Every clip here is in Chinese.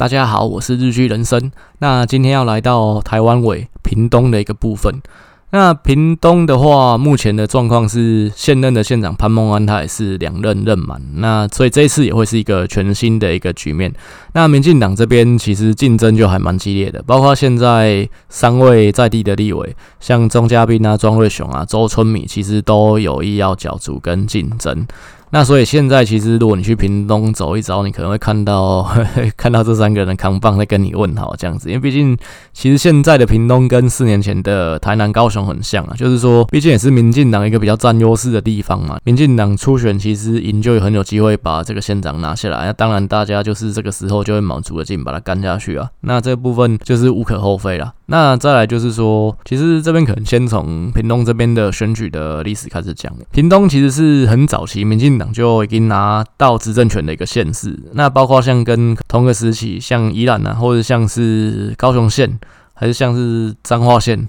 大家好，我是日剧人生。那今天要来到台湾尾屏东的一个部分。那屏东的话，目前的状况是现任的县长潘孟安，他也是两任任满。那所以这一次也会是一个全新的一个局面。那民进党这边其实竞争就还蛮激烈的，包括现在三位在地的立委，像钟嘉宾啊、庄瑞雄啊、周春米，其实都有意要角逐跟竞争。那所以现在其实，如果你去屏东走一遭，你可能会看到呵呵 看到这三个人扛棒在跟你问好这样子，因为毕竟其实现在的屏东跟四年前的台南、高雄很像啊，就是说，毕竟也是民进党一个比较占优势的地方嘛。民进党初选其实赢就很有机会把这个县长拿下来，那当然大家就是这个时候就会卯足了劲把它干下去啊。那这部分就是无可厚非了。那再来就是说，其实这边可能先从屏东这边的选举的历史开始讲。屏东其实是很早期民进党就已经拿到执政权的一个县市。那包括像跟同个时期，像宜兰啊，或者像是高雄县，还是像是彰化县，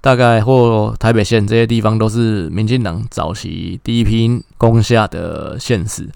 大概或台北县这些地方，都是民进党早期第一批攻下的县市。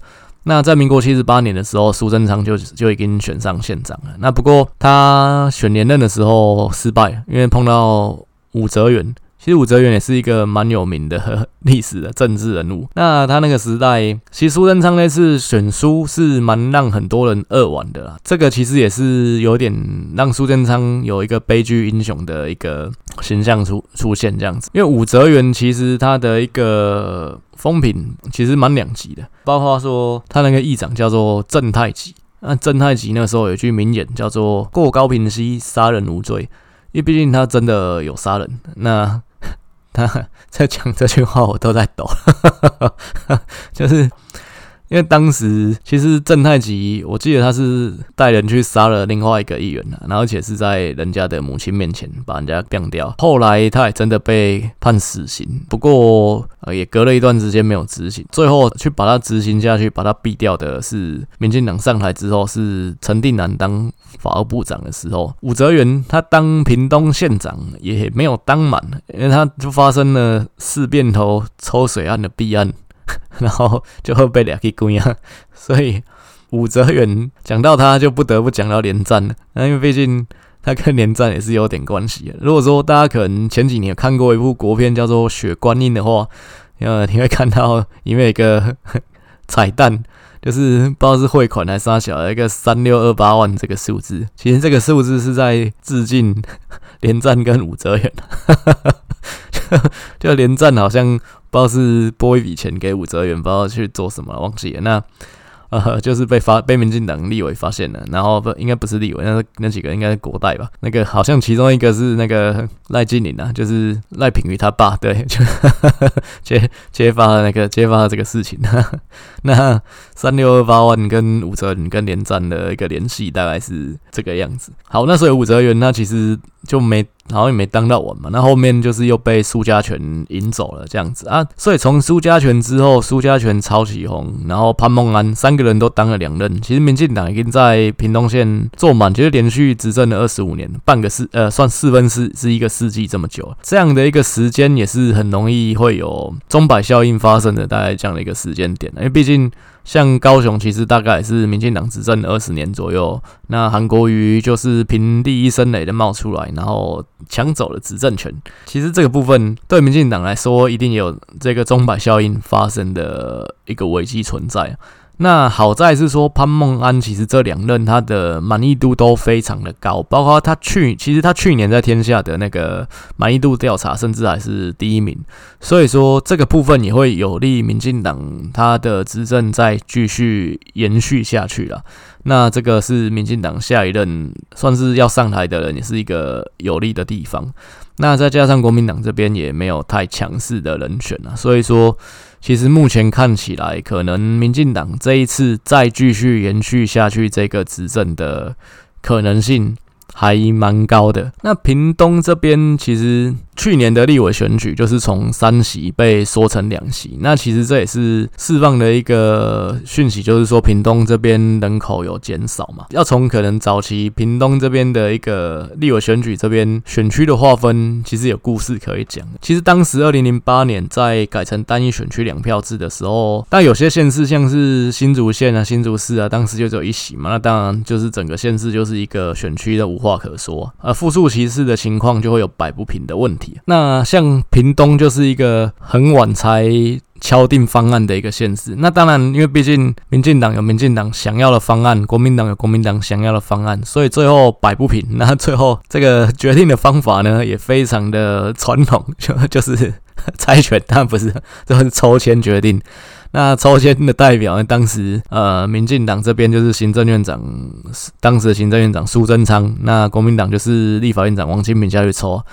那在民国七十八年的时候，苏贞昌就就已经选上县长了。那不过他选连任的时候失败，因为碰到武则元。其实武则元也是一个蛮有名的历史的政治人物。那他那个时代，其实苏贞昌那次选书是蛮让很多人扼腕的啦。这个其实也是有点让苏贞昌有一个悲剧英雄的一个形象出出现这样子。因为武则元其实他的一个风评其实蛮两极的，包括说他那个议长叫做郑太极。那郑太极那时候有一句名言叫做“过高平息，杀人无罪”，因为毕竟他真的有杀人。那他 在讲这句话，我都在抖，就是因为当时其实郑太吉，我记得他是带人去杀了另外一个议员，然后而且是在人家的母亲面前把人家干掉。后来他也真的被判死刑，不过呃也隔了一段时间没有执行，最后去把他执行下去，把他毙掉的是民进党上台之后，是陈定南当法务部长的时候，武则元他当屏东县长也没有当满，因为他就发生了四变头抽水案的弊案，然后就会被俩给关啊。所以武则元讲到他就不得不讲到连战了，那因为毕竟他跟连战也是有点关系的。如果说大家可能前几年看过一部国片叫做《血观音》的话，呃，你会看到里面有一个 彩蛋。就是不知道是汇款还是杀小的一个三六二八万这个数字，其实这个数字是在致敬连战跟武则元，就连战好像不知道是拨一笔钱给武则元，不知道去做什么，忘记了那。呃，就是被发被民进党立委发现了，然后不应该不是立委，那那几个应该是国代吧？那个好像其中一个是那个赖金林啊，就是赖品妤他爸，对，就 揭揭发了那个揭发了这个事情。那三六二八万跟武则元跟连战的一个联系大概是这个样子。好，那所以武则元他其实就没。然后也没当到稳嘛，那后面就是又被苏家全引走了这样子啊，所以从苏家全之后，苏家全、曹起宏，然后潘孟安三个人都当了两任。其实民进党已经在屏东县坐满，其实连续执政了二十五年，半个世呃算四分之是一个世纪这么久，这样的一个时间也是很容易会有钟摆效应发生的，大概这样的一个时间点，因为毕竟。像高雄，其实大概是民进党执政二十年左右。那韩国瑜就是平地一声雷的冒出来，然后抢走了执政权。其实这个部分对民进党来说，一定有这个钟摆效应发生的一个危机存在。那好在是说潘孟安其实这两任他的满意度都非常的高，包括他去其实他去年在天下的那个满意度调查甚至还是第一名，所以说这个部分也会有利民进党他的执政再继续延续下去了。那这个是民进党下一任算是要上台的人，也是一个有利的地方。那再加上国民党这边也没有太强势的人选啊，所以说。其实目前看起来，可能民进党这一次再继续延续下去，这个执政的可能性还蛮高的。那屏东这边，其实去年的立委选举就是从三席被缩成两席，那其实这也是释放的一个讯息，就是说屏东这边人口有减少嘛。要从可能早期屏东这边的一个立委选举这边选区的划分，其实有故事可以讲。其实当时二零零八年在改成单一选区两票制的时候，但有些县市像是新竹县啊、新竹市啊，当时就只有一席嘛，那当然就是整个县市就是一个选区的无话可说，而复数其次的情况就会有摆不平的问题。那像屏东就是一个很晚才敲定方案的一个县市。那当然，因为毕竟民进党有民进党想要的方案，国民党有国民党想要的方案，所以最后摆不平。那最后这个决定的方法呢，也非常的传统，就就是 猜拳，当然不是，就是抽签决定。那抽签的代表呢，当时呃，民进党这边就是行政院长，当时的行政院长苏贞昌，那国民党就是立法院长王金平下去抽。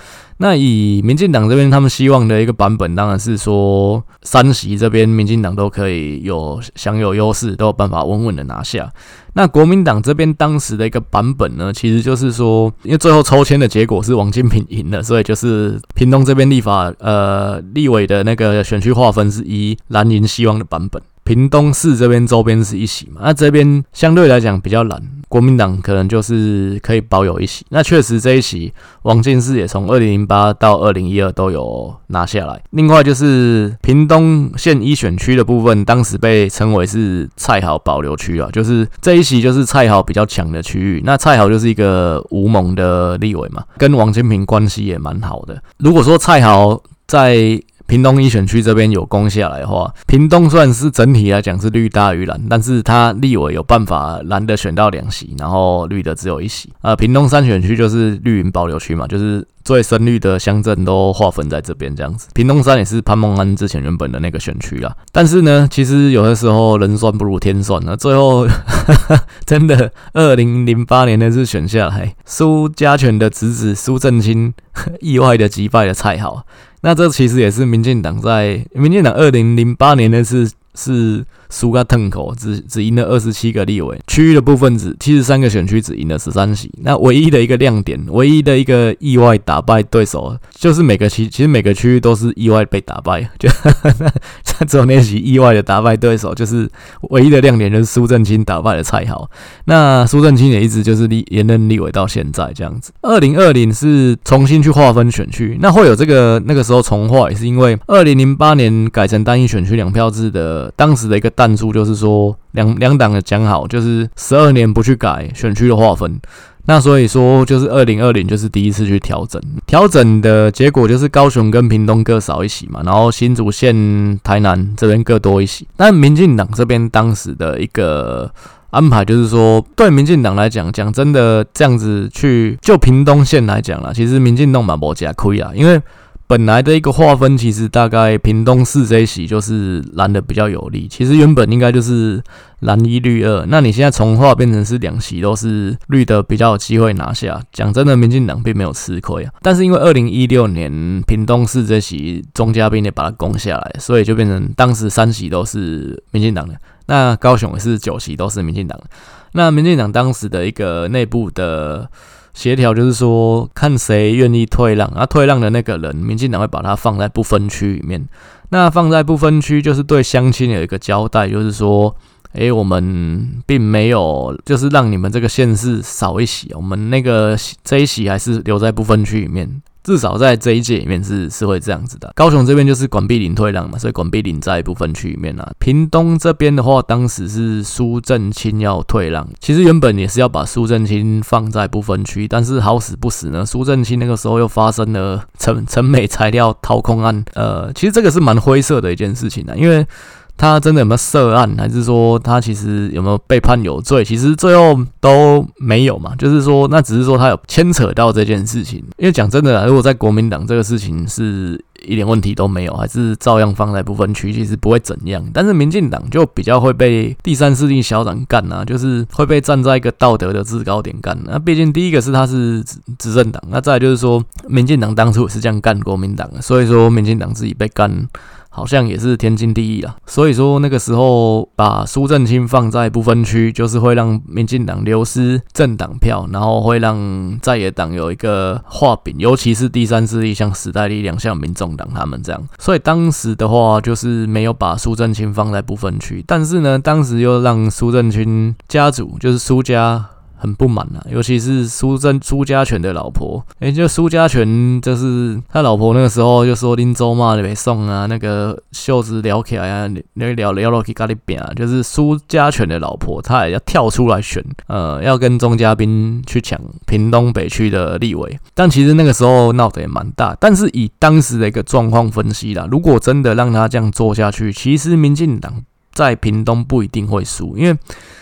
那以民进党这边他们希望的一个版本，当然是说三席这边民进党都可以有享有优势，都有办法稳稳的拿下。那国民党这边当时的一个版本呢，其实就是说，因为最后抽签的结果是王金平赢了，所以就是屏东这边立法呃立委的那个选区划分是以蓝营希望的版本。屏东市这边周边是一席嘛，那这边相对来讲比较难，国民党可能就是可以保有一席。那确实这一席王金士也从二零零八到二零一二都有拿下来。另外就是屏东县一选区的部分，当时被称为是蔡豪保留区啊，就是这一席就是蔡豪比较强的区域。那蔡豪就是一个无盟的立委嘛，跟王金平关系也蛮好的。如果说蔡豪在屏东一选区这边有攻下来的话，屏东算是整体来讲是绿大于蓝，但是他立委有办法蓝的选到两席，然后绿的只有一席。呃，屏东三选区就是绿营保留区嘛，就是。最深绿的乡镇都划分在这边，这样子。屏东山也是潘孟安之前原本的那个选区啦。但是呢，其实有的时候人算不如天算呢。最后 真的，二零零八年那次选下来，苏家全的侄子苏正清 意外的击败了蔡豪。那这其实也是民进党在民进党二零零八年那次。是输个痛口，只只赢了二十七个立委，区域的部分只七十三个选区只赢了十三席。那唯一的一个亮点，唯一的一个意外打败对手，就是每个区其实每个区域都是意外被打败，就只有那席意外的打败对手，就是唯一的亮点，就是苏正清打败了蔡豪。那苏正清也一直就是立连任立委到现在这样子。二零二零是重新去划分选区，那会有这个那个时候重划，也是因为二零零八年改成单一选区两票制的。当时的一个弹珠就是说，两两党的讲好，就是十二年不去改选区的划分。那所以说，就是二零二零就是第一次去调整，调整的结果就是高雄跟屏东各少一席嘛，然后新竹县、台南这边各多一席。但民进党这边当时的一个安排就是说，对民进党来讲，讲真的，这样子去就屏东县来讲啦，其实民进党嘛无吃亏啊，因为。本来的一个划分，其实大概屏东市这一席就是蓝的比较有利。其实原本应该就是蓝一绿二，那你现在重划变成是两席都是绿的比较有机会拿下。讲真的，民进党并没有吃亏啊。但是因为二零一六年屏东市这席钟佳宾也把它攻下来，所以就变成当时三席都是民进党的。那高雄也是九席都是民进党。那民进党当时的一个内部的。协调就是说，看谁愿意退让，啊，退让的那个人，民进党会把他放在不分区里面。那放在不分区，就是对乡亲有一个交代，就是说，诶、我们并没有，就是让你们这个县市少一席，我们那个这一席还是留在不分区里面。至少在这一届里面是是会这样子的。高雄这边就是管碧林退让嘛，所以管碧林在不分区里面啊。屏东这边的话，当时是苏正清要退让，其实原本也是要把苏正清放在不分区，但是好死不死呢，苏正清那个时候又发生了陈陈美材料掏空案。呃，其实这个是蛮灰色的一件事情啊，因为。他真的有没有涉案，还是说他其实有没有被判有罪？其实最后都没有嘛，就是说那只是说他有牵扯到这件事情。因为讲真的，如果在国民党这个事情是一点问题都没有，还是照样放在不分区，其实不会怎样。但是民进党就比较会被第三势力小党干啊，就是会被站在一个道德的制高点干。那毕竟第一个是他是执政党，那再就是说民进党当初也是这样干国民党，所以说民进党自己被干。好像也是天经地义啊。所以说那个时候把苏震清放在不分区，就是会让民进党流失政党票，然后会让在野党有一个画饼，尤其是第三势力，像时代力量、像民众党他们这样。所以当时的话，就是没有把苏震清放在不分区，但是呢，当时又让苏震清家族，就是苏家。很不满啊，尤其是苏贞苏家全的老婆，诶、就苏家全就是他老婆那个时候就说林州嘛，你别送啊，那个袖子撩起来啊，聊聊聊到去咖喱饼啊，就是苏家全的老婆，他也要跳出来选，呃，要跟钟嘉宾去抢屏东北区的立委，但其实那个时候闹得也蛮大，但是以当时的一个状况分析啦，如果真的让他这样做下去，其实民进党在屏东不一定会输，因为。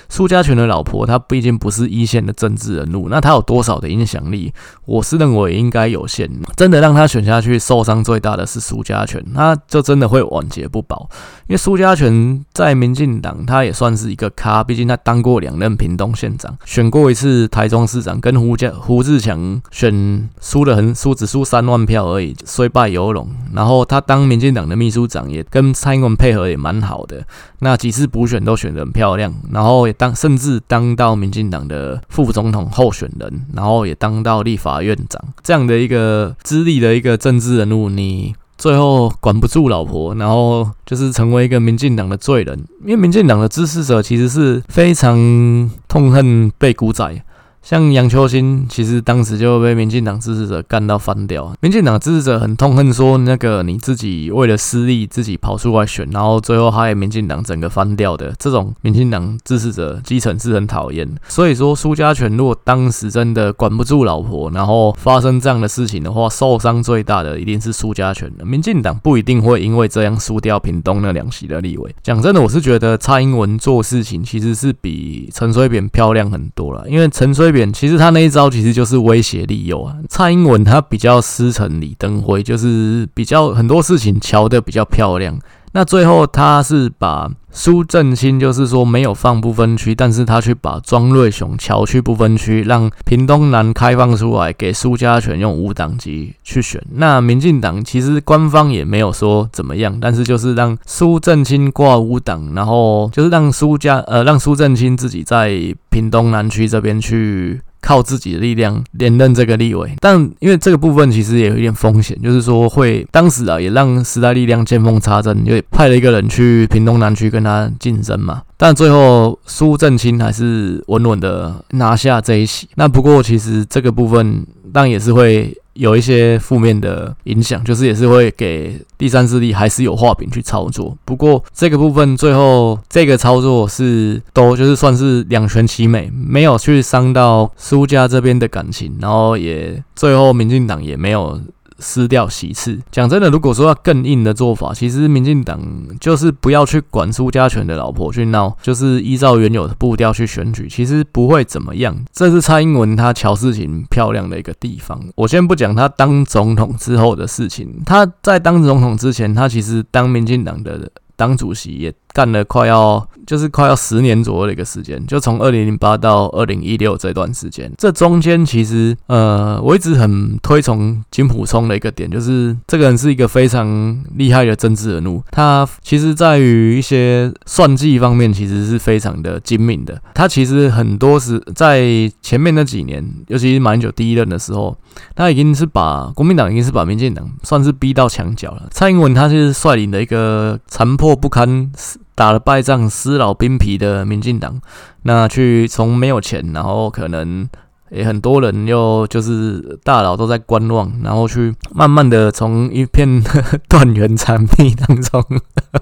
苏家全的老婆，她毕竟不是一线的政治人物，那她有多少的影响力？我是认为应该有限。真的让她选下去，受伤最大的是苏家全，那就真的会晚节不保。因为苏家全在民进党，他也算是一个咖，毕竟他当过两任屏东县长，选过一次台中市长，跟胡家胡志强选输了很输，只输三万票而已，虽败犹荣。然后他当民进党的秘书长，也跟蔡英文配合也蛮好的。那几次补选都选得很漂亮，然后当甚至当到民进党的副总统候选人，然后也当到立法院长这样的一个资历的一个政治人物，你最后管不住老婆，然后就是成为一个民进党的罪人，因为民进党的支持者其实是非常痛恨被股仔。像杨秋兴，其实当时就被民进党支持者干到翻掉。民进党支持者很痛恨说，那个你自己为了私利自己跑出来选，然后最后害民进党整个翻掉的这种民进党支持者，基层是很讨厌。所以说，苏家全如果当时真的管不住老婆，然后发生这样的事情的话，受伤最大的一定是苏家全的。民进党不一定会因为这样输掉屏东那两席的立委。讲真的，我是觉得蔡英文做事情其实是比陈水扁漂亮很多了，因为陈水扁。其实他那一招其实就是威胁利诱啊。蔡英文他比较师承李登辉，就是比较很多事情瞧得比较漂亮。那最后他是把苏震清，就是说没有放不分区，但是他去把庄瑞雄桥去不分区，让屏东南开放出来给苏家全用五党籍去选。那民进党其实官方也没有说怎么样，但是就是让苏震清挂五党，然后就是让苏家呃让苏震清自己在屏东南区这边去。靠自己的力量连任这个立委，但因为这个部分其实也有一点风险，就是说会当时啊也让时代力量见缝插针，因为派了一个人去屏东南区跟他竞争嘛，但最后苏正清还是稳稳的拿下这一席。那不过其实这个部分但也是会。有一些负面的影响，就是也是会给第三势力还是有画饼去操作。不过这个部分最后这个操作是都就是算是两全其美，没有去伤到苏家这边的感情，然后也最后民进党也没有。撕掉席次。讲真的，如果说要更硬的做法，其实民进党就是不要去管苏家全的老婆去闹，就是依照原有的步调去选举，其实不会怎么样。这是蔡英文他乔事情漂亮的一个地方。我先不讲他当总统之后的事情，他在当总统之前，他其实当民进党的党主席也。干了快要就是快要十年左右的一个时间，就从二零零八到二零一六这段时间，这中间其实呃，我一直很推崇金普聪的一个点，就是这个人是一个非常厉害的政治人物。他其实在于一些算计方面，其实是非常的精明的。他其实很多是在前面那几年，尤其是马英九第一任的时候，他已经是把国民党已经是把民进党算是逼到墙角了。蔡英文他是率领的一个残破不堪。打了败仗、撕老兵皮的民进党，那去从没有钱，然后可能也很多人又就是大佬都在观望，然后去慢慢的从一片 断垣残壁当中，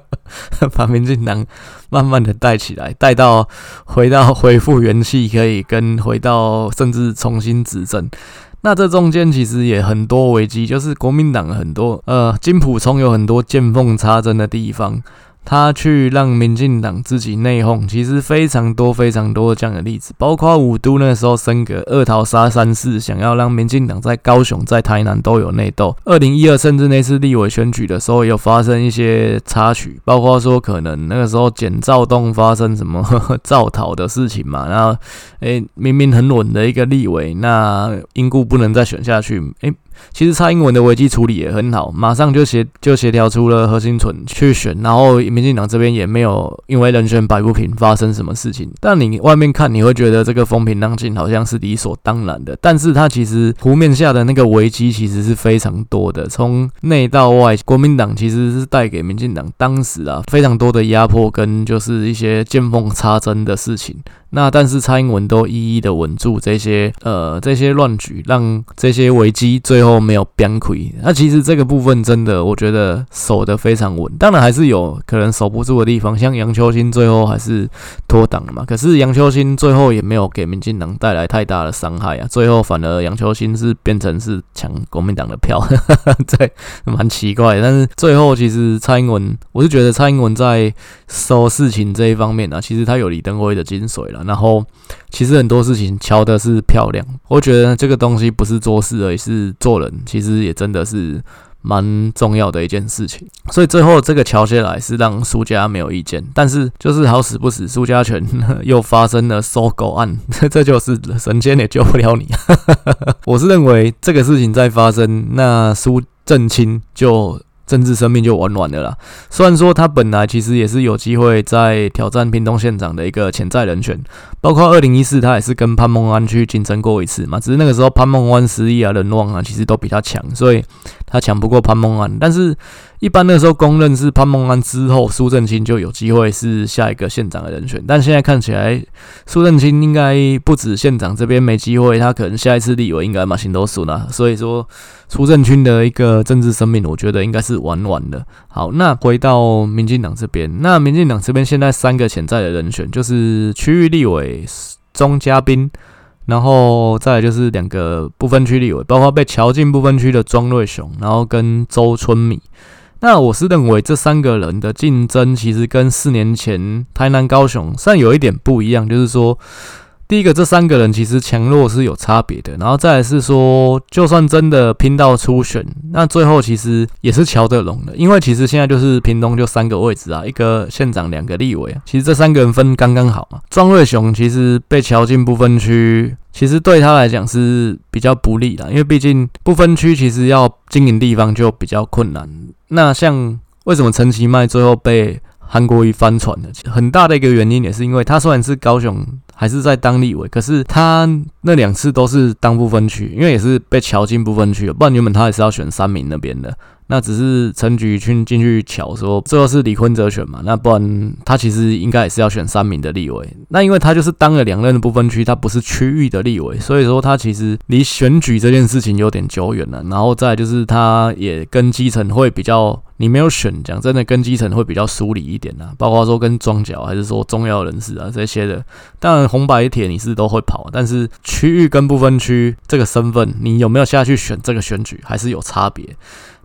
把民进党慢慢的带起来，带到回到恢复元气，可以跟回到甚至重新执政。那这中间其实也很多危机，就是国民党很多呃金浦聪有很多见缝插针的地方。他去让民进党自己内讧，其实非常多非常多这样的例子，包括五都那时候升格二桃杀三士，想要让民进党在高雄、在台南都有内斗。二零一二甚至那次立委选举的时候，也有发生一些插曲，包括说可能那个时候简兆东发生什么呵 呵造逃的事情嘛，然后诶明明很稳的一个立委，那因故不能再选下去，诶其实蔡英文的危机处理也很好，马上就协就协调出了何新存去选，然后民进党这边也没有因为人选摆不平发生什么事情。但你外面看，你会觉得这个风平浪静，好像是理所当然的。但是它其实湖面下的那个危机其实是非常多的，从内到外，国民党其实是带给民进党当时啊非常多的压迫跟就是一些见缝插针的事情。那但是蔡英文都一一的稳住这些呃这些乱局，让这些危机最后后没有崩溃。那其实这个部分真的我觉得守得非常稳，当然还是有可能守不住的地方，像杨秋兴最后还是脱党了嘛。可是杨秋兴最后也没有给民进党带来太大的伤害啊，最后反而杨秋兴是变成是抢国民党的票，对，蛮奇怪。但是最后其实蔡英文，我是觉得蔡英文在收事情这一方面啊，其实他有李登辉的精髓了。然后，其实很多事情敲的是漂亮，我觉得这个东西不是做事而已，是做人，其实也真的是蛮重要的一件事情。所以最后这个乔下来是让苏家没有意见，但是就是好死不死，苏家权 又发生了收狗案，这就是神仙也救不了你。我是认为这个事情在发生，那苏正清就。政治生命就完完了啦。虽然说他本来其实也是有机会在挑战屏东县长的一个潜在人选，包括二零一四他也是跟潘孟安去竞争过一次嘛。只是那个时候潘孟安实力啊、人望啊，其实都比他强，所以他抢不过潘孟安。但是一般那时候公认是潘孟安之后，苏正清就有机会是下一个县长的人选。但现在看起来，苏正清应该不止县长这边没机会，他可能下一次立委应该嘛行都输了。所以说。苏正清的一个政治生命，我觉得应该是玩完了。好，那回到民进党这边，那民进党这边现在三个潜在的人选，就是区域立委钟佳滨，然后再来就是两个不分区立委，包括被乔进不分区的庄瑞雄，然后跟周春米。那我是认为这三个人的竞争，其实跟四年前台南、高雄算有一点不一样，就是说。第一个，这三个人其实强弱是有差别的，然后再来是说，就算真的拼到初选，那最后其实也是乔德龙的，因为其实现在就是屏东就三个位置啊，一个县长，两个立委啊，其实这三个人分刚刚好嘛。庄瑞雄其实被乔进不分区，其实对他来讲是比较不利的，因为毕竟不分区其实要经营地方就比较困难。那像为什么陈其迈最后被韩国瑜翻船的，很大的一个原因也是因为他虽然是高雄。还是在当立委，可是他那两次都是当不分区，因为也是被乔进不分区了，不然原本他也是要选三民那边的。那只是陈菊去进去瞧说，最后是李坤哲选嘛，那不然他其实应该也是要选三民的立委。那因为他就是当了两任的不分区，他不是区域的立委，所以说他其实离选举这件事情有点久远了。然后再就是他也跟基层会比较，你没有选，讲真的跟基层会比较疏离一点呐，包括说跟庄脚还是说重要人士啊这些的。当然红白铁你是都会跑，但是区域跟不分区这个身份，你有没有下去选这个选举还是有差别。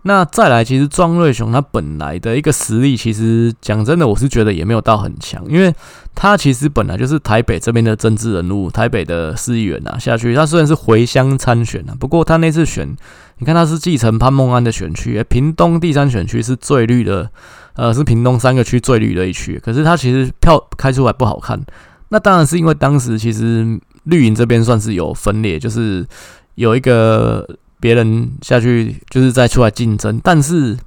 那再来，其实庄瑞雄他本来的一个实力，其实讲真的，我是觉得也没有到很强，因为他其实本来就是台北这边的政治人物，台北的市议员啊，下去他虽然是回乡参选啊，不过他那次选，你看他是继承潘孟安的选区，屏东第三选区是最绿的，呃，是屏东三个区最绿的一区，可是他其实票开出来不好看，那当然是因为当时其实绿营这边算是有分裂，就是有一个。别人下去就是再出来竞争，但是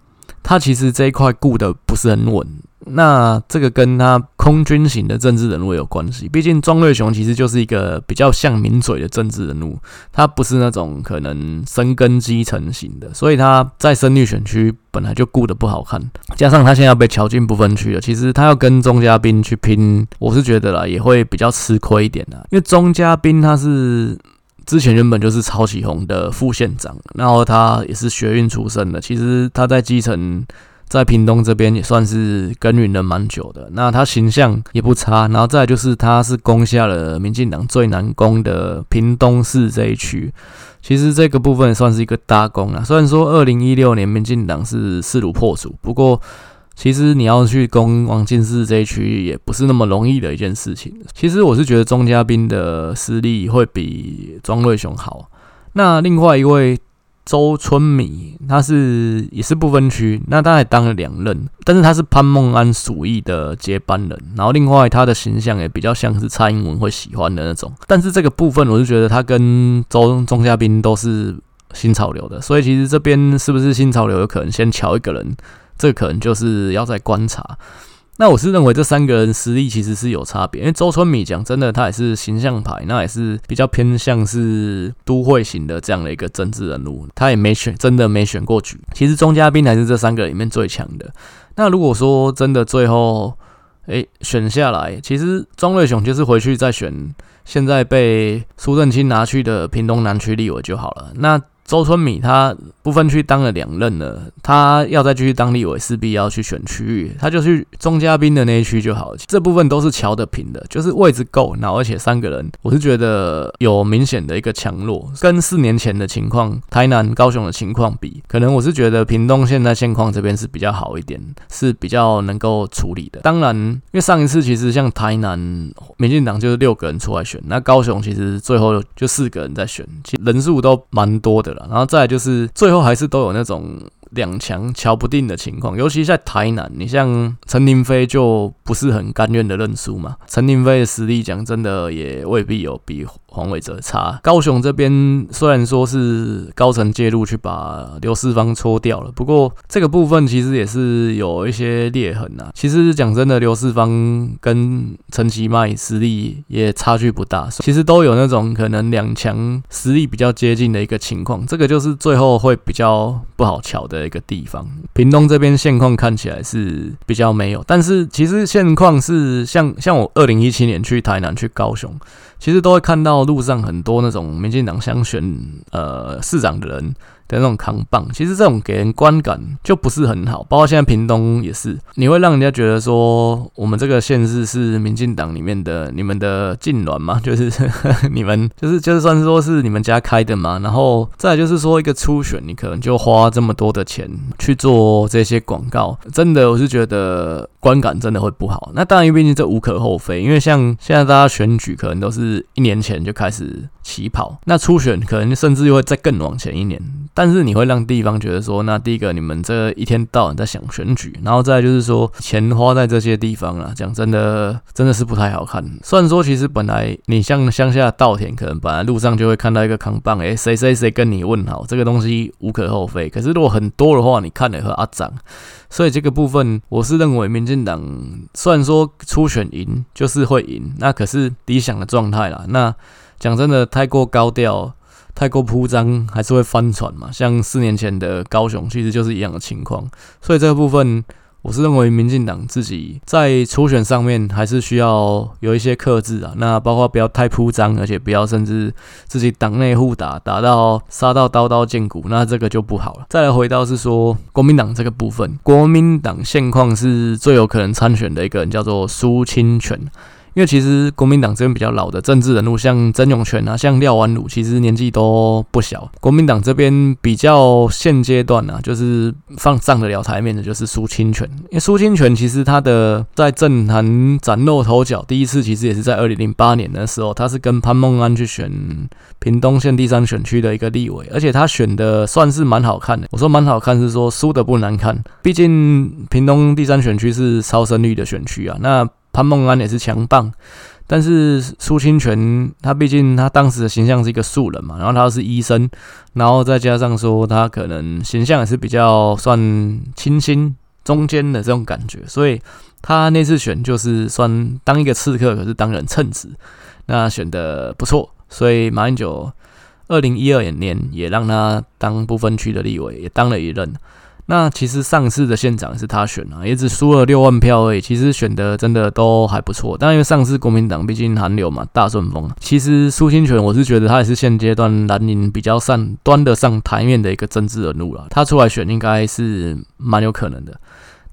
他其实这一块顾得不是很稳。那这个跟他空军型的政治人物有关系。毕竟庄瑞雄其实就是一个比较像名嘴的政治人物，他不是那种可能深耕基层型的，所以他在深绿选区本来就顾得不好看。加上他现在要被乔进不分区了，其实他要跟钟嘉宾去拼，我是觉得啦，也会比较吃亏一点啦。因为钟嘉宾他是。之前原本就是超级红的副县长，然后他也是学运出身的。其实他在基层，在屏东这边也算是耕耘了蛮久的。那他形象也不差，然后再就是他是攻下了民进党最难攻的屏东市这一区。其实这个部分也算是一个大功了。虽然说二零一六年民进党是势如破竹，不过。其实你要去攻王金市这一区也不是那么容易的一件事情。其实我是觉得钟佳滨的实力会比庄瑞雄好。那另外一位周春米，他是也是不分区，那他还当了两任，但是他是潘孟安属意的接班人。然后另外他的形象也比较像是蔡英文会喜欢的那种。但是这个部分我是觉得他跟周钟佳滨都是。新潮流的，所以其实这边是不是新潮流有可能先乔一个人，这可能就是要再观察。那我是认为这三个人实力其实是有差别，因为周春米讲真的，他也是形象派，那也是比较偏向是都会型的这样的一个政治人物，他也没选，真的没选过举。其实钟佳滨还是这三个里面最强的。那如果说真的最后，诶选下来，其实庄瑞雄就是回去再选现在被苏正清拿去的屏东南区立委就好了。那周春米他不分区当了两任了，他要再继续当立委，势必要去选区域，他就去钟嘉宾的那一区就好了。这部分都是瞧得平的，就是位置够，然后而且三个人，我是觉得有明显的一个强弱，跟四年前的情况，台南、高雄的情况比，可能我是觉得屏东现在现况这边是比较好一点，是比较能够处理的。当然，因为上一次其实像台南民进党就是六个人出来选，那高雄其实最后就四个人在选，其实人数都蛮多的。然后再就是最后还是都有那种两强瞧不定的情况，尤其在台南，你像陈亭妃就不是很甘愿的认输嘛。陈亭妃的实力讲真的也未必有比黄伟哲差。高雄这边虽然说是高层介入去把刘世芳搓掉了，不过这个部分其实也是有一些裂痕呐。其实讲真的，刘世芳跟陈其迈实力也差距不大，其实都有那种可能两强实力比较接近的一个情况。这个就是最后会比较不好瞧的一个地方。屏东这边现况看起来是比较没有，但是其实现况是像像我二零一七年去台南去高雄。其实都会看到路上很多那种民进党想选呃市长的人的那种扛棒，其实这种给人观感就不是很好。包括现在屏东也是，你会让人家觉得说我们这个县市是民进党里面的你们的禁臠吗？就是你们就是就是算是说是你们家开的嘛。然后再就是说一个初选，你可能就花这么多的钱去做这些广告，真的我是觉得。观感真的会不好，那当然，毕竟这无可厚非。因为像现在大家选举，可能都是一年前就开始起跑，那初选可能甚至又会再更往前一年。但是你会让地方觉得说，那第一个你们这一天到晚在想选举，然后再就是说钱花在这些地方啊，讲真的真的是不太好看。虽然说其实本来你像乡下稻田，可能本来路上就会看到一个扛棒，诶，谁谁谁跟你问好，这个东西无可厚非。可是如果很多的话，你看了和阿长。所以这个部分，我是认为民进党虽然说初选赢就是会赢，那可是理想的状态啦。那讲真的，太过高调、太过铺张，还是会翻船嘛。像四年前的高雄，其实就是一样的情况。所以这个部分。我是认为民进党自己在初选上面还是需要有一些克制啊，那包括不要太铺张，而且不要甚至自己党内互打，打到杀到刀刀见骨，那这个就不好了。再来回到是说国民党这个部分，国民党现况是最有可能参选的一个人叫做苏清泉。因为其实国民党这边比较老的政治人物，像曾永权啊，像廖婉汝，其实年纪都不小。国民党这边比较现阶段啊，就是放上得了台面的，就是苏清泉。因为苏清泉其实他的在政坛崭露头角，第一次其实也是在二零零八年的时候，他是跟潘孟安去选屏东县第三选区的一个立委，而且他选的算是蛮好看的。我说蛮好看是说输的不难看，毕竟屏东第三选区是超生率的选区啊，那。潘孟安也是强棒，但是苏清泉他毕竟他当时的形象是一个素人嘛，然后他是医生，然后再加上说他可能形象也是比较算清新中间的这种感觉，所以他那次选就是算当一个刺客，可是当人称职，那选的不错，所以马英九二零一二年也让他当不分区的立委，也当了一任。那其实上次的县长是他选啊，也只输了六万票而已。其实选的真的都还不错，但因为上次国民党毕竟韩流嘛，大顺风。其实苏清泉，我是觉得他也是现阶段南宁比较上端得上台面的一个政治人物了，他出来选应该是蛮有可能的。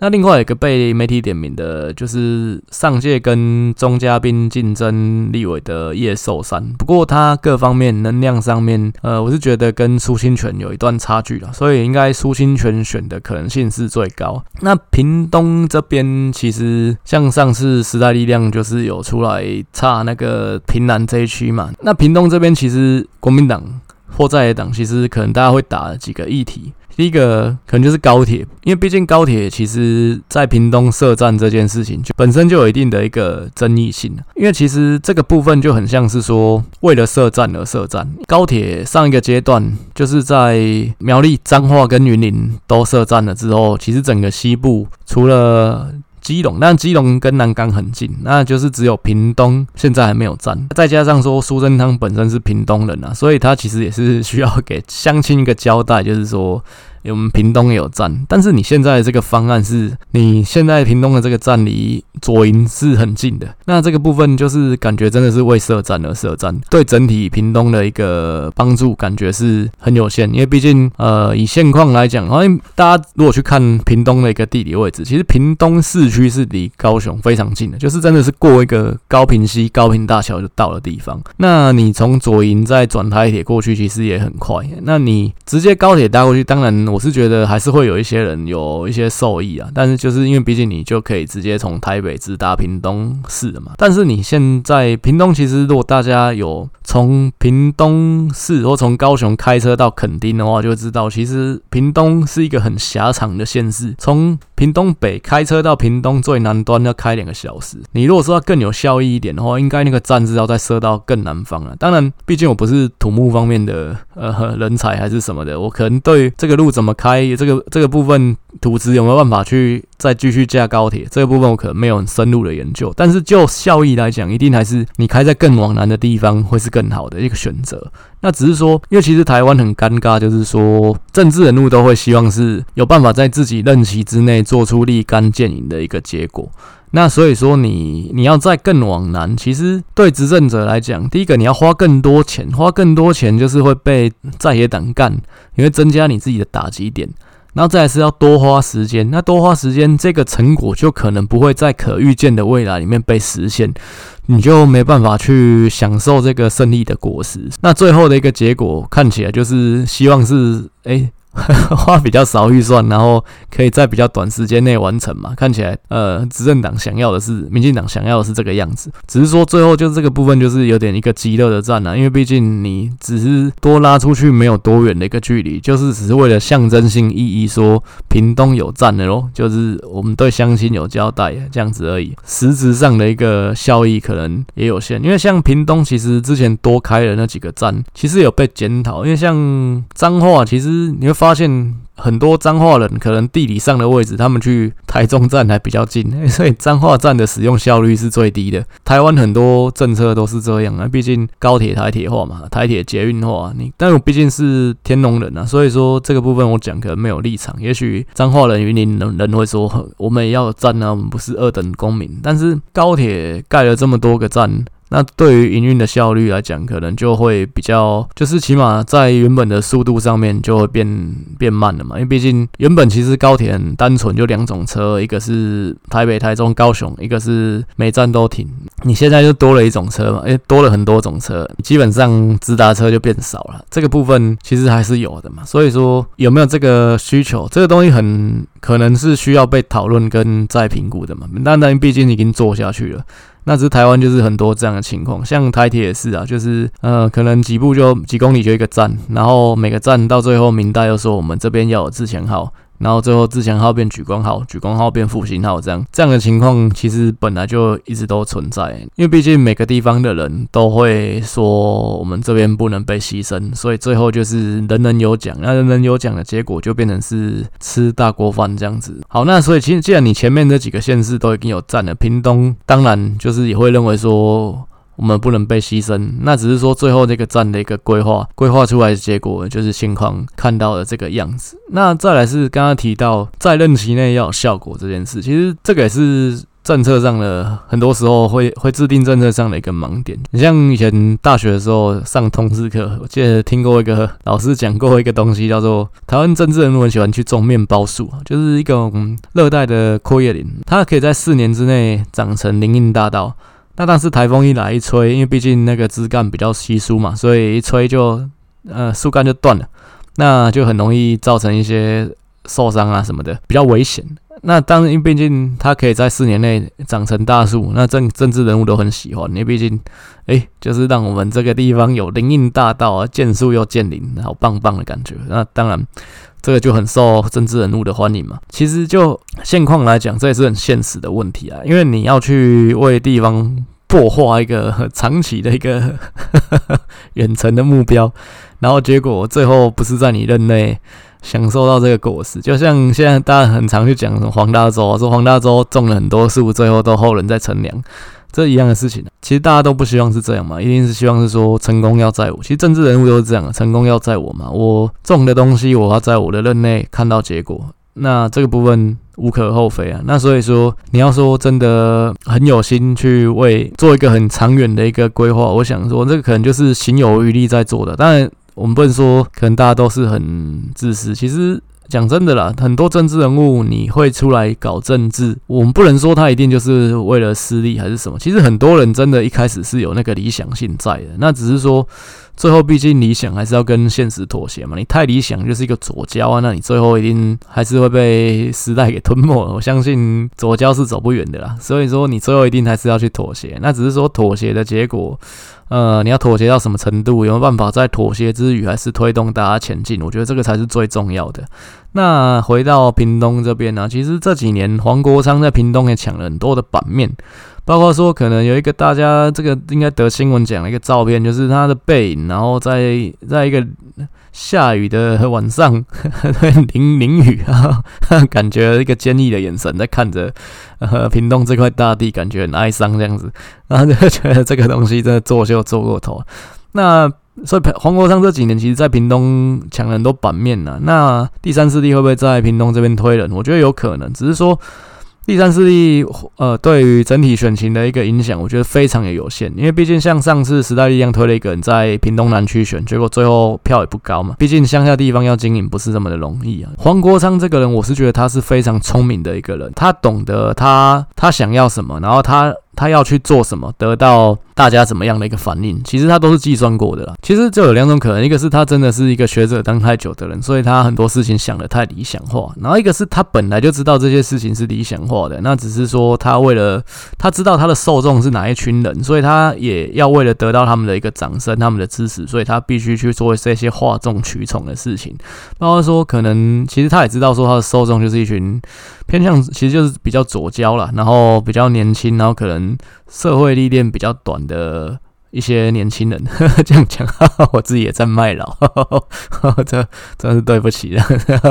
那另外一个被媒体点名的，就是上届跟钟佳滨竞争立委的叶寿山，不过他各方面能量上面，呃，我是觉得跟苏清泉有一段差距了，所以应该苏清泉选的可能性是最高。那屏东这边其实像上次时代力量就是有出来差那个屏南这一区嘛，那屏东这边其实国民党或在野党其实可能大家会打几个议题。第一个可能就是高铁，因为毕竟高铁其实在屏东设站这件事情就本身就有一定的一个争议性，因为其实这个部分就很像是说为了设站而设站。高铁上一个阶段就是在苗栗、彰化跟云林都设站了之后，其实整个西部除了基隆，但基隆跟南港很近，那就是只有屏东现在还没有站。再加上说苏贞昌本身是屏东人啊，所以他其实也是需要给乡亲一个交代，就是说。我们屏东也有站，但是你现在这个方案是，你现在屏东的这个站离左营是很近的，那这个部分就是感觉真的是为设站而设站，对整体屏东的一个帮助感觉是很有限，因为毕竟呃以现况来讲，好像大家如果去看屏东的一个地理位置，其实屏东市区是离高雄非常近的，就是真的是过一个高屏溪、高屏大桥就到的地方。那你从左营再转台铁过去，其实也很快。那你直接高铁搭过去，当然。我是觉得还是会有一些人有一些受益啊，但是就是因为毕竟你就可以直接从台北直达屏东市嘛。但是你现在屏东其实如果大家有从屏东市或从高雄开车到垦丁的话，就会知道其实屏东是一个很狭长的县市。从屏东北开车到屏东最南端要开两个小时。你如果说要更有效益一点的话，应该那个站是要再设到更南方啊。当然，毕竟我不是土木方面的呃人才还是什么的，我可能对这个路怎怎么开，这个这个部分土质有没有办法去再继续架高铁，这个部分我可能没有很深入的研究。但是就效益来讲，一定还是你开在更往南的地方会是更好的一个选择。那只是说，因为其实台湾很尴尬，就是说政治人物都会希望是有办法在自己任期之内做出立竿见影的一个结果。那所以说你，你要再更往南，其实对执政者来讲，第一个你要花更多钱，花更多钱就是会被在野党干，你会增加你自己的打击点。然后再是要多花时间，那多花时间，这个成果就可能不会在可预见的未来里面被实现，你就没办法去享受这个胜利的果实。那最后的一个结果看起来就是希望是，诶 花比较少预算，然后可以在比较短时间内完成嘛？看起来，呃，执政党想要的是，民进党想要的是这个样子。只是说最后就是这个部分，就是有点一个极乐的战啊。因为毕竟你只是多拉出去没有多远的一个距离，就是只是为了象征性意义，说屏东有站的咯，就是我们对乡亲有交代这样子而已。实质上的一个效益可能也有限，因为像屏东其实之前多开了那几个站，其实有被检讨。因为像彰化，其实你会。发现很多彰化人可能地理上的位置，他们去台中站还比较近，所以彰化站的使用效率是最低的。台湾很多政策都是这样啊，毕竟高铁台铁化嘛，台铁捷运化。你但我毕竟是天龙人啊，所以说这个部分我讲可能没有立场。也许彰化人、云林人人会说，我们也要站啊，我们不是二等公民。但是高铁盖了这么多个站。那对于营运的效率来讲，可能就会比较，就是起码在原本的速度上面就会变变慢了嘛。因为毕竟原本其实高铁很单纯，就两种车，一个是台北、台中、高雄，一个是每站都停。你现在就多了一种车嘛，诶，多了很多种车，基本上直达车就变少了。这个部分其实还是有的嘛。所以说有没有这个需求，这个东西很可能是需要被讨论跟再评估的嘛。但但毕竟已经做下去了。那只是台湾就是很多这样的情况，像台铁也是啊，就是呃，可能几步就几公里就一个站，然后每个站到最后明代又说我们这边要有自强号。然后最后自强号变莒光号，莒光号变复兴号，这样这样的情况其实本来就一直都存在，因为毕竟每个地方的人都会说我们这边不能被牺牲，所以最后就是人人有奖，那人人有奖的结果就变成是吃大锅饭这样子。好，那所以其实既然你前面这几个县市都已经有占了，屏东当然就是也会认为说。我们不能被牺牲，那只是说最后这个站的一个规划，规划出来的结果就是现况看到的这个样子。那再来是刚刚提到在任期内要有效果这件事，其实这个也是政策上的，很多时候会 会制定政策上的一个盲点。你像以前大学的时候上通识课，我记得听过一个老师讲过一个东西，叫做台湾政治人物很喜欢去种面包树，就是一种热带的阔叶林，它可以在四年之内长成林荫大道。那但是台风一来一吹，因为毕竟那个枝干比较稀疏嘛，所以一吹就呃树干就断了，那就很容易造成一些受伤啊什么的，比较危险。那当然，因为毕竟它可以在四年内长成大树，那政政治人物都很喜欢，因为毕竟哎，就是让我们这个地方有林荫大道啊，见树又见林，好棒棒的感觉。那当然。这个就很受政治人物的欢迎嘛。其实就现况来讲，这也是很现实的问题啊，因为你要去为地方破坏一个长期的一个 远程的目标，然后结果最后不是在你任内享受到这个果实，就像现在大家很常去讲什么黄大洲，说黄大洲种了很多树，最后都后人在乘凉。这一样的事情，其实大家都不希望是这样嘛，一定是希望是说成功要在我。其实政治人物都是这样，成功要在我嘛。我种的东西，我要在我的任内看到结果。那这个部分无可厚非啊。那所以说，你要说真的很有心去为做一个很长远的一个规划，我想说，这个可能就是心有余力在做的。当然，我们不能说可能大家都是很自私，其实。讲真的啦，很多政治人物你会出来搞政治，我们不能说他一定就是为了私利还是什么。其实很多人真的一开始是有那个理想性在的，那只是说最后毕竟理想还是要跟现实妥协嘛。你太理想就是一个左交啊，那你最后一定还是会被时代给吞没了。我相信左交是走不远的啦，所以说你最后一定还是要去妥协。那只是说妥协的结果。呃，你要妥协到什么程度？有没有办法在妥协之余，还是推动大家前进？我觉得这个才是最重要的。那回到屏东这边呢，其实这几年黄国昌在屏东也抢了很多的版面。包括说，可能有一个大家这个应该得新闻奖的一个照片，就是他的背影，然后在在一个下雨的晚上，淋淋雨啊，感觉一个坚毅的眼神在看着呃屏东这块大地，感觉很哀伤这样子，然后就觉得这个东西真的作秀做过头。那所以黄国昌这几年其实在屏东抢了很多版面呢。那第三势力会不会在屏东这边推人？我觉得有可能，只是说。第三势力，呃，对于整体选情的一个影响，我觉得非常的有限。因为毕竟像上次时代力量推了一个人在屏东南区选，结果最后票也不高嘛。毕竟乡下地方要经营不是这么的容易啊。黄国昌这个人，我是觉得他是非常聪明的一个人，他懂得他他想要什么，然后他。他要去做什么，得到大家怎么样的一个反应，其实他都是计算过的啦。其实就有两种可能，一个是他真的是一个学者当太久的人，所以他很多事情想得太理想化；然后一个是他本来就知道这些事情是理想化的，那只是说他为了他知道他的受众是哪一群人，所以他也要为了得到他们的一个掌声、他们的支持，所以他必须去做这些哗众取宠的事情。包括说，可能其实他也知道说他的受众就是一群偏向，其实就是比较左交啦，然后比较年轻，然后可能。社会历练比较短的一些年轻人，呵 呵这样讲，我自己也在卖老，呵呵呵呵这真是对不起了。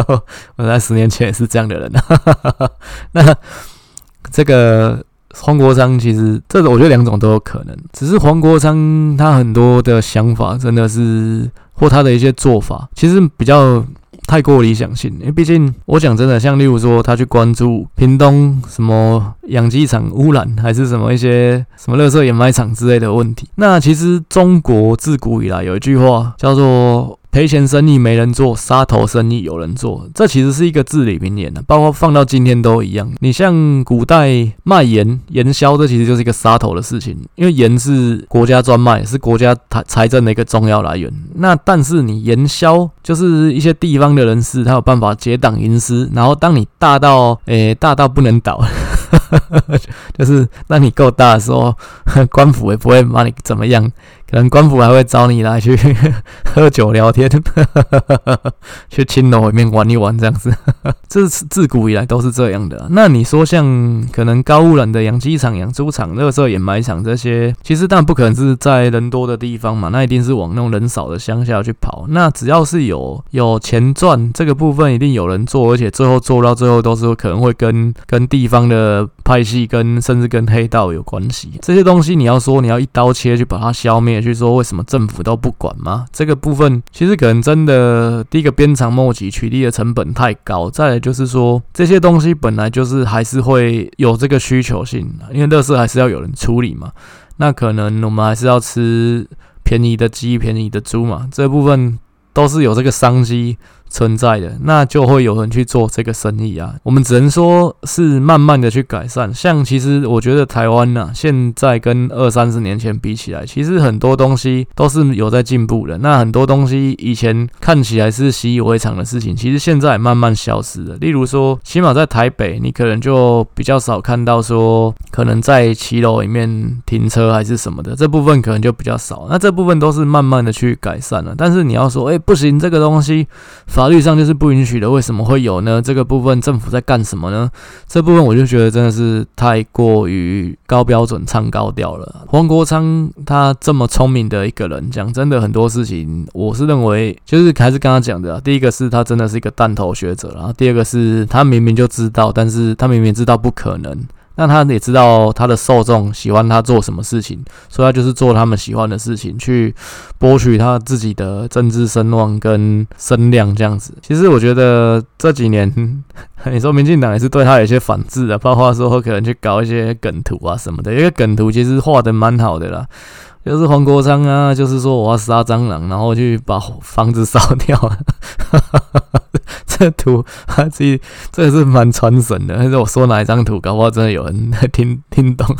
我在十年前也是这样的人。呵呵那这个黄国昌，其实这我觉得两种都有可能，只是黄国昌他很多的想法真的是，或他的一些做法，其实比较。太过理想性，因为毕竟我讲真的，像例如说他去关注屏东什么养鸡场污染，还是什么一些什么垃圾掩埋场之类的问题，那其实中国自古以来有一句话叫做。赔钱生意没人做，杀头生意有人做，这其实是一个至理名言的，包括放到今天都一样。你像古代卖盐、盐销，这其实就是一个杀头的事情，因为盐是国家专卖，是国家财财政的一个重要来源。那但是你盐销，就是一些地方的人士，他有办法结党营私，然后当你大到诶、大到不能倒，就是当你够大的时候，官府也不会把你怎么样。可能官府还会找你来去 喝酒聊天，去青楼里面玩一玩这样子，这是自古以来都是这样的。那你说像可能高污染的养鸡场、养猪场、垃圾掩埋场这些，其实但不可能是在人多的地方嘛，那一定是往那种人少的乡下去跑。那只要是有有钱赚，这个部分一定有人做，而且最后做到最后都是可能会跟跟地方的派系跟甚至跟黑道有关系。这些东西你要说你要一刀切去把它消灭。去说为什么政府都不管吗？这个部分其实可能真的第一个鞭长莫及，取缔的成本太高。再来就是说这些东西本来就是还是会有这个需求性，因为垃圾还是要有人处理嘛。那可能我们还是要吃便宜的鸡、便宜的猪嘛。这部分都是有这个商机。存在的，那就会有人去做这个生意啊。我们只能说是慢慢的去改善。像其实我觉得台湾呢，现在跟二三十年前比起来，其实很多东西都是有在进步的。那很多东西以前看起来是习以为常的事情，其实现在慢慢消失了。例如说，起码在台北，你可能就比较少看到说，可能在骑楼里面停车还是什么的，这部分可能就比较少。那这部分都是慢慢的去改善了。但是你要说，哎，不行，这个东西。法律上就是不允许的，为什么会有呢？这个部分政府在干什么呢？这部分我就觉得真的是太过于高标准、唱高调了。黄国昌他这么聪明的一个人，讲真的很多事情，我是认为就是还是刚刚讲的，第一个是他真的是一个弹头学者，然后第二个是他明明就知道，但是他明明知道不可能。那他也知道他的受众喜欢他做什么事情，所以他就是做他们喜欢的事情，去博取他自己的政治声望跟声量这样子。其实我觉得这几年，你说民进党也是对他有些反制的，包括说可能去搞一些梗图啊什么的，因为梗图其实画得蛮好的啦。就是黄国昌啊，就是说我要杀蟑螂，然后去把房子烧掉。这图他自己这是蛮传神的，但是我说哪一张图，搞不好真的有人听听懂。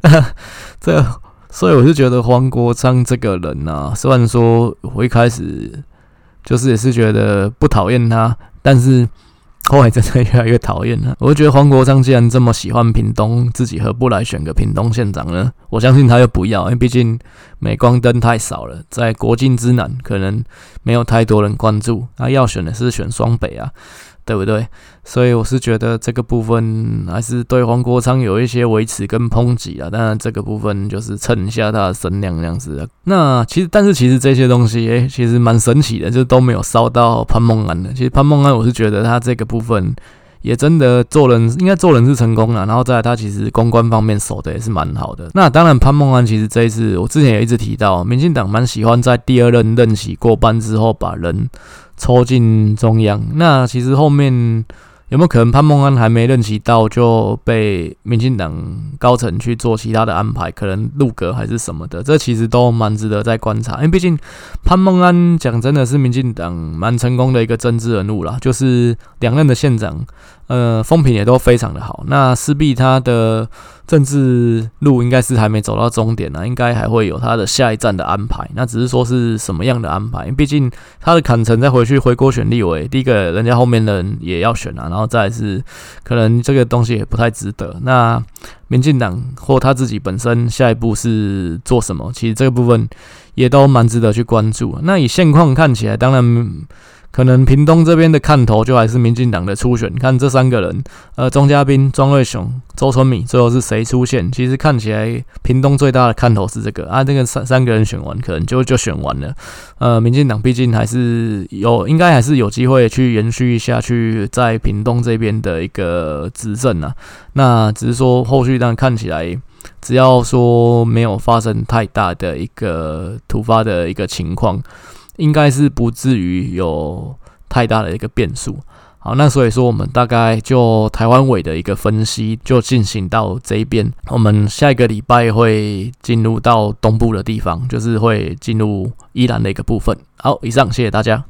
这所以我就觉得黄国昌这个人啊，虽然说我一开始就是也是觉得不讨厌他，但是。后来真的越来越讨厌了。我就觉得黄国昌既然这么喜欢屏东，自己何不来选个屏东县长呢？我相信他又不要，因为毕竟镁光灯太少了，在国境之南可能没有太多人关注。他要选的是选双北啊。对不对？所以我是觉得这个部分还是对黄国昌有一些维持跟抨击啊。当然，这个部分就是蹭一下他的声量这样子。那其实，但是其实这些东西，诶，其实蛮神奇的，就都没有烧到潘孟安的。其实潘孟安，我是觉得他这个部分也真的做人，应该做人是成功了。然后再来，他其实公关方面守的也是蛮好的。那当然，潘孟安其实这一次，我之前也一直提到，民进党蛮喜欢在第二任任期过半之后把人。抽进中央，那其实后面有没有可能潘孟安还没任期到就被民进党高层去做其他的安排，可能入阁还是什么的？这其实都蛮值得再观察，因为毕竟潘孟安讲真的是民进党蛮成功的一个政治人物啦，就是两任的县长，呃，风评也都非常的好，那势必他的。政治路应该是还没走到终点呢，应该还会有他的下一站的安排。那只是说是什么样的安排？毕竟他的坎城再回去回国选立委，第一个人家后面的人也要选啊，然后再是可能这个东西也不太值得。那民进党或他自己本身下一步是做什么？其实这个部分也都蛮值得去关注。那以现况看起来，当然。可能屏东这边的看头就还是民进党的初选，看这三个人，呃，钟佳滨、庄瑞雄、周春米，最后是谁出现？其实看起来屏东最大的看头是这个啊，这个三三个人选完，可能就就选完了。呃，民进党毕竟还是有，应该还是有机会去延续一下去，在屏东这边的一个执政啊。那只是说后续，但看起来，只要说没有发生太大的一个突发的一个情况。应该是不至于有太大的一个变数。好，那所以说我们大概就台湾尾的一个分析就进行到这一边。我们下一个礼拜会进入到东部的地方，就是会进入宜兰的一个部分。好，以上谢谢大家。